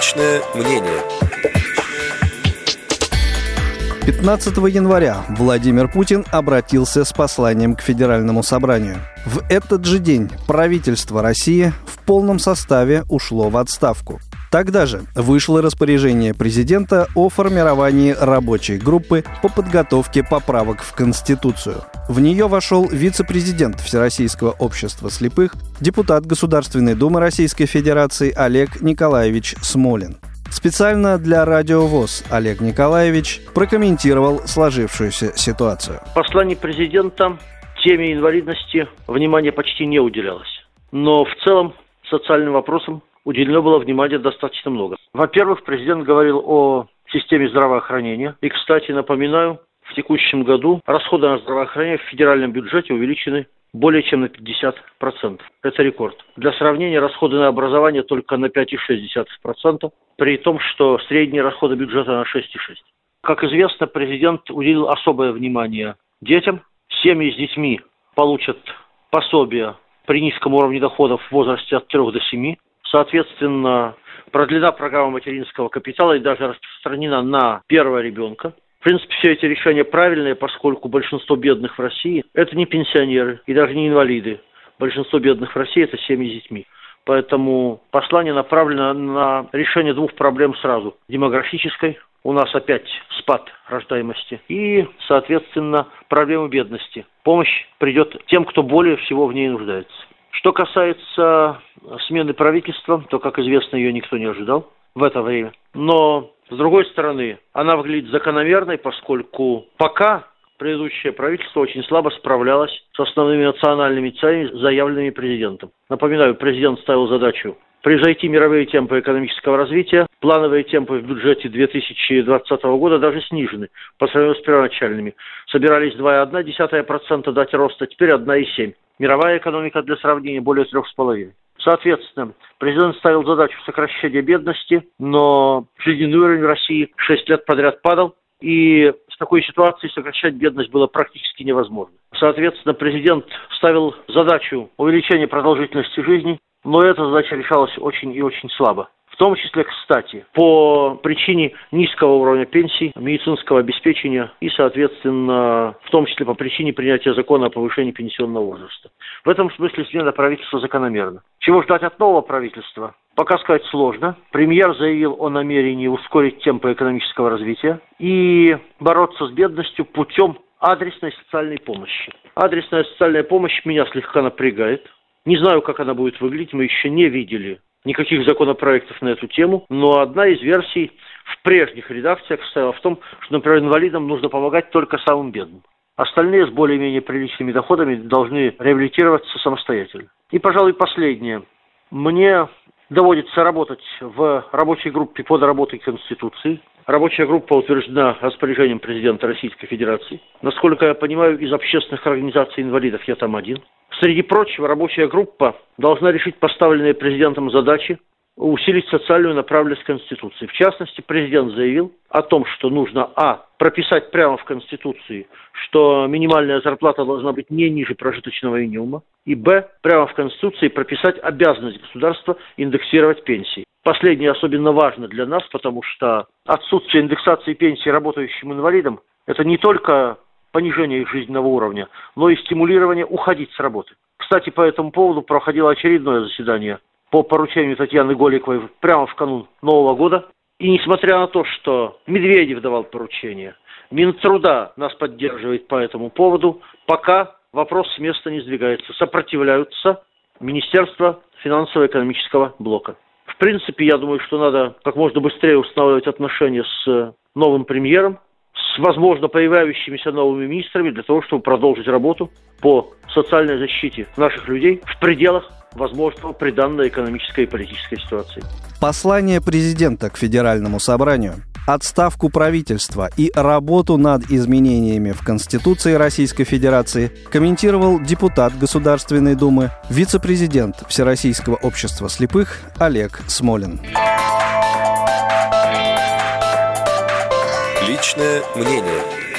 Личное мнение. 15 января Владимир Путин обратился с посланием к Федеральному собранию. В этот же день правительство России в полном составе ушло в отставку. Тогда же вышло распоряжение президента о формировании рабочей группы по подготовке поправок в Конституцию. В нее вошел вице-президент Всероссийского общества слепых, депутат Государственной Думы Российской Федерации Олег Николаевич Смолин. Специально для Радио ВОЗ Олег Николаевич прокомментировал сложившуюся ситуацию. Послание президента теме инвалидности внимания почти не уделялось. Но в целом социальным вопросам уделено было внимания достаточно много. Во-первых, президент говорил о системе здравоохранения. И, кстати, напоминаю, в текущем году расходы на здравоохранение в федеральном бюджете увеличены более чем на 50%. Это рекорд. Для сравнения, расходы на образование только на 5,6%, при том, что средние расходы бюджета на 6,6%. Как известно, президент уделил особое внимание детям. Семьи с детьми получат пособие при низком уровне доходов в возрасте от 3 до 7. Соответственно, продлена программа материнского капитала и даже распространена на первого ребенка. В принципе, все эти решения правильные, поскольку большинство бедных в России – это не пенсионеры и даже не инвалиды. Большинство бедных в России – это семьи с детьми. Поэтому послание направлено на решение двух проблем сразу. Демографической, у нас опять спад рождаемости, и, соответственно, проблемы бедности. Помощь придет тем, кто более всего в ней нуждается. Что касается смены правительства, то, как известно, ее никто не ожидал в это время. Но, с другой стороны, она выглядит закономерной, поскольку пока предыдущее правительство очень слабо справлялось с основными национальными целями, заявленными президентом. Напоминаю, президент ставил задачу превзойти мировые темпы экономического развития. Плановые темпы в бюджете 2020 года даже снижены по сравнению с первоначальными. Собирались 2,1% дать роста, теперь 1,7%. Мировая экономика для сравнения более 3,5%. Соответственно, президент ставил задачу сокращения бедности, но жизненный уровень в России 6 лет подряд падал, и такой ситуации сокращать бедность было практически невозможно. Соответственно, президент ставил задачу увеличения продолжительности жизни, но эта задача решалась очень и очень слабо. В том числе, кстати, по причине низкого уровня пенсий, медицинского обеспечения и, соответственно, в том числе по причине принятия закона о повышении пенсионного возраста. В этом смысле смена правительства закономерна. Чего ждать от нового правительства? Пока сказать сложно. Премьер заявил о намерении ускорить темпы экономического развития и бороться с бедностью путем адресной социальной помощи. Адресная социальная помощь меня слегка напрягает. Не знаю, как она будет выглядеть, мы еще не видели никаких законопроектов на эту тему, но одна из версий в прежних редакциях состояла в том, что, например, инвалидам нужно помогать только самым бедным. Остальные с более-менее приличными доходами должны реабилитироваться самостоятельно. И, пожалуй, последнее. Мне доводится работать в рабочей группе по доработке Конституции. Рабочая группа утверждена распоряжением президента Российской Федерации. Насколько я понимаю, из общественных организаций инвалидов я там один. Среди прочего, рабочая группа должна решить поставленные президентом задачи усилить социальную направленность Конституции. В частности, президент заявил о том, что нужно, а, прописать прямо в Конституции, что минимальная зарплата должна быть не ниже прожиточного минимума, и, б, прямо в Конституции прописать обязанность государства индексировать пенсии. Последнее особенно важно для нас, потому что отсутствие индексации пенсии работающим инвалидам – это не только понижение их жизненного уровня, но и стимулирование уходить с работы. Кстати, по этому поводу проходило очередное заседание по поручению Татьяны Голиковой прямо в канун Нового года. И несмотря на то, что Медведев давал поручение, Минтруда нас поддерживает по этому поводу, пока вопрос с места не сдвигается. Сопротивляются Министерство финансово-экономического блока. В принципе, я думаю, что надо как можно быстрее устанавливать отношения с новым премьером, с, возможно, появляющимися новыми министрами для того, чтобы продолжить работу по социальной защите наших людей в пределах возможного при данной экономической и политической ситуации. Послание президента к Федеральному собранию, отставку правительства и работу над изменениями в Конституции Российской Федерации комментировал депутат Государственной Думы, вице-президент Всероссийского общества слепых Олег Смолин. Личное мнение.